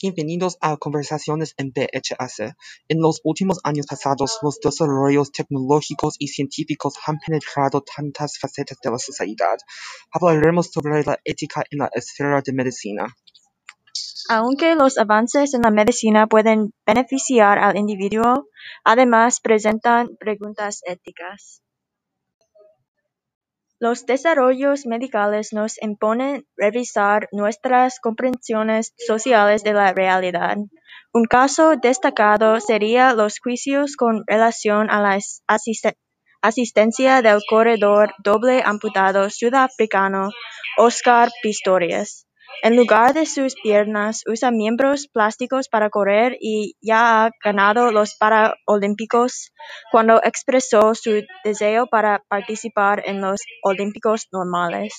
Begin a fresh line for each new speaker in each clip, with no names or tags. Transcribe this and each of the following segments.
Bienvenidos a Conversaciones en VHS. En los últimos años pasados, los desarrollos tecnológicos y científicos han penetrado tantas facetas de la sociedad. Hablaremos sobre la ética en la esfera de medicina.
Aunque los avances en la medicina pueden beneficiar al individuo, además presentan preguntas éticas. Los desarrollos medicales nos imponen revisar nuestras comprensiones sociales de la realidad. Un caso destacado sería los juicios con relación a la asistencia del corredor doble amputado sudafricano Oscar Pistorius. En lugar de sus piernas, usa miembros plásticos para correr y ya ha ganado los Paralímpicos cuando expresó su deseo para participar en los Olímpicos normales.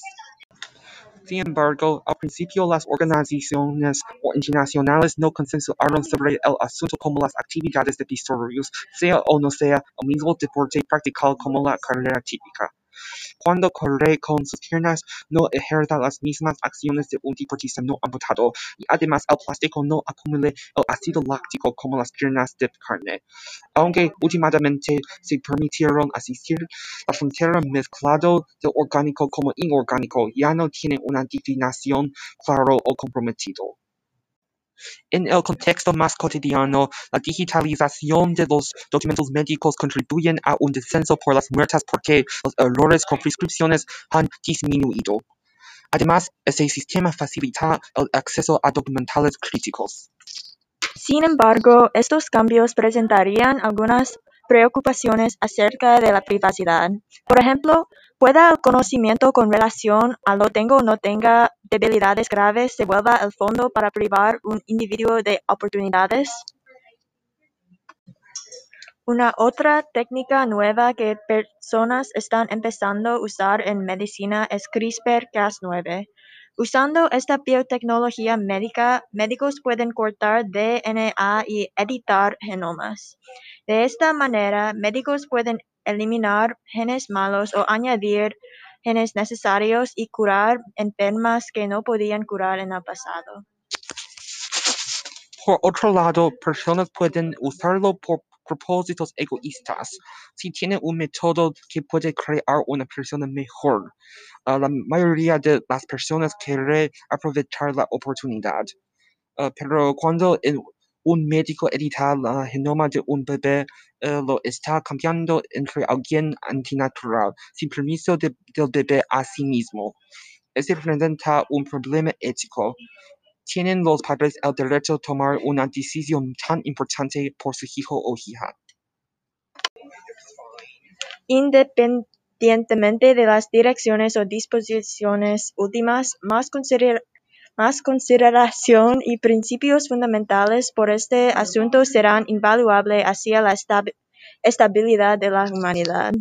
Sin embargo, al principio las organizaciones internacionales no consensuaron sobre el asunto como las actividades de Pistorius, sea o no sea el mismo deporte practicado como la carrera típica. Cuando corre con sus piernas, no ejerza las mismas acciones de un deportista no amputado, y además el plástico no acumula el ácido láctico como las piernas de carne. Aunque últimamente se permitieron asistir, la frontera mezclado de orgánico como inorgánico ya no tiene una definición claro o comprometido. En el contexto más cotidiano, la digitalización de los documentos médicos contribuyen a un descenso por las muertes porque los errores con prescripciones han disminuido. Además, este sistema facilita el acceso a documentales críticos.
Sin embargo, estos cambios presentarían algunas preocupaciones acerca de la privacidad. Por ejemplo, ¿puede el conocimiento con relación a lo tengo o no tenga debilidades graves se vuelva el fondo para privar un individuo de oportunidades? Una otra técnica nueva que personas están empezando a usar en medicina es CRISPR-Cas9. Usando esta biotecnología médica, médicos pueden cortar DNA y editar genomas. De esta manera, médicos pueden eliminar genes malos o añadir genes necesarios y curar enfermas que no podían curar en el pasado.
Por otro lado, personas pueden usarlo por propósitos egoístas. Si tiene un método que puede crear una persona mejor, ah, la mayoría de las personas quiere aprovechar la oportunidad. Ah, pero cuando un médico edita la genoma de un bebé, eh, lo está cambiando entre alguien antinatural, sin permiso del bebé a sí mismo. Eso representa un problema ético. ¿Tienen los padres el derecho a tomar una decisión tan importante por su hijo o hija?
Independientemente de las direcciones o disposiciones últimas, más, consideración y principios fundamentales por este asunto serán invaluables hacia la estabilidad de la humanidad.